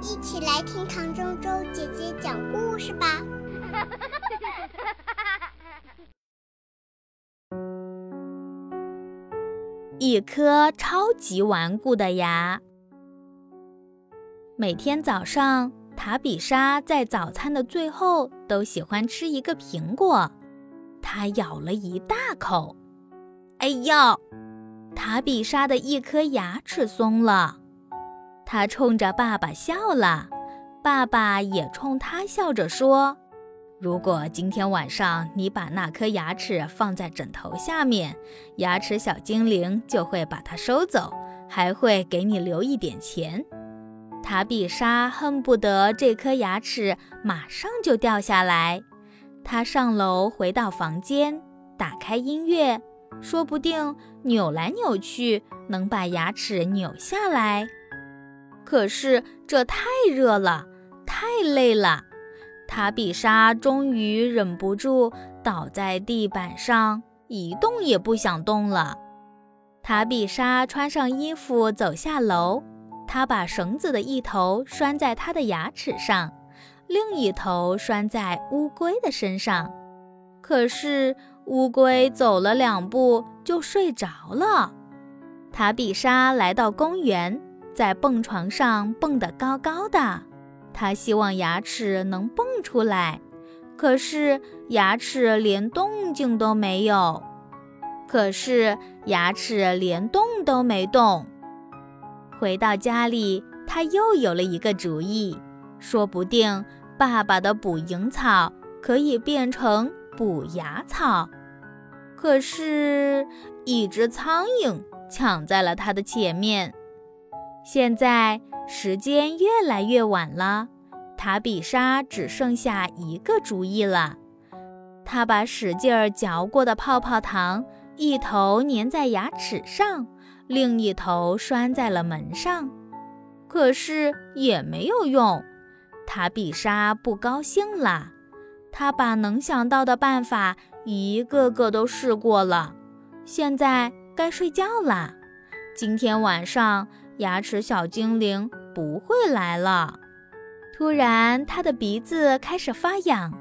一起来听唐周周姐姐讲故事吧。一颗超级顽固的牙。每天早上，塔比莎在早餐的最后都喜欢吃一个苹果。她咬了一大口，哎呦！塔比莎的一颗牙齿松了。他冲着爸爸笑了，爸爸也冲他笑着说：“如果今天晚上你把那颗牙齿放在枕头下面，牙齿小精灵就会把它收走，还会给你留一点钱。”塔比莎恨不得这颗牙齿马上就掉下来。她上楼回到房间，打开音乐，说不定扭来扭去能把牙齿扭下来。可是这太热了，太累了。塔比莎终于忍不住倒在地板上，一动也不想动了。塔比莎穿上衣服走下楼。她把绳子的一头拴在她的牙齿上，另一头拴在乌龟的身上。可是乌龟走了两步就睡着了。塔比莎来到公园，在蹦床上蹦得高高的。她希望牙齿能蹦出来，可是牙齿连动静都没有。可是牙齿连动都没动。回到家里，他又有了一个主意，说不定爸爸的捕蝇草可以变成补牙草。可是，一只苍蝇抢在了他的前面。现在时间越来越晚了，塔比莎只剩下一个主意了。她把使劲儿嚼过的泡泡糖一头粘在牙齿上。另一头拴在了门上，可是也没有用。塔比莎不高兴了，她把能想到的办法一个个都试过了。现在该睡觉了。今天晚上牙齿小精灵不会来了。突然，他的鼻子开始发痒，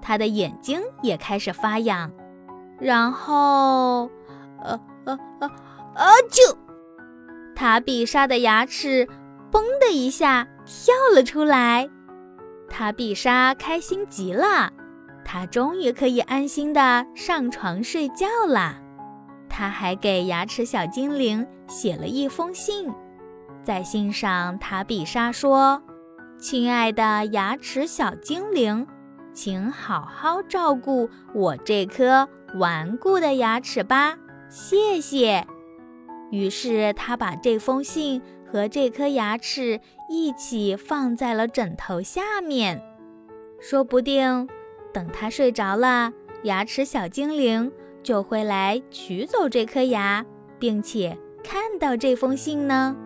他的眼睛也开始发痒，然后，呃呃呃。啊！就塔比莎的牙齿“嘣”的一下跳了出来，塔比莎开心极了，她终于可以安心的上床睡觉了。她还给牙齿小精灵写了一封信，在信上，塔比莎说：“亲爱的牙齿小精灵，请好好照顾我这颗顽固的牙齿吧，谢谢。”于是他把这封信和这颗牙齿一起放在了枕头下面，说不定等他睡着了，牙齿小精灵就会来取走这颗牙，并且看到这封信呢。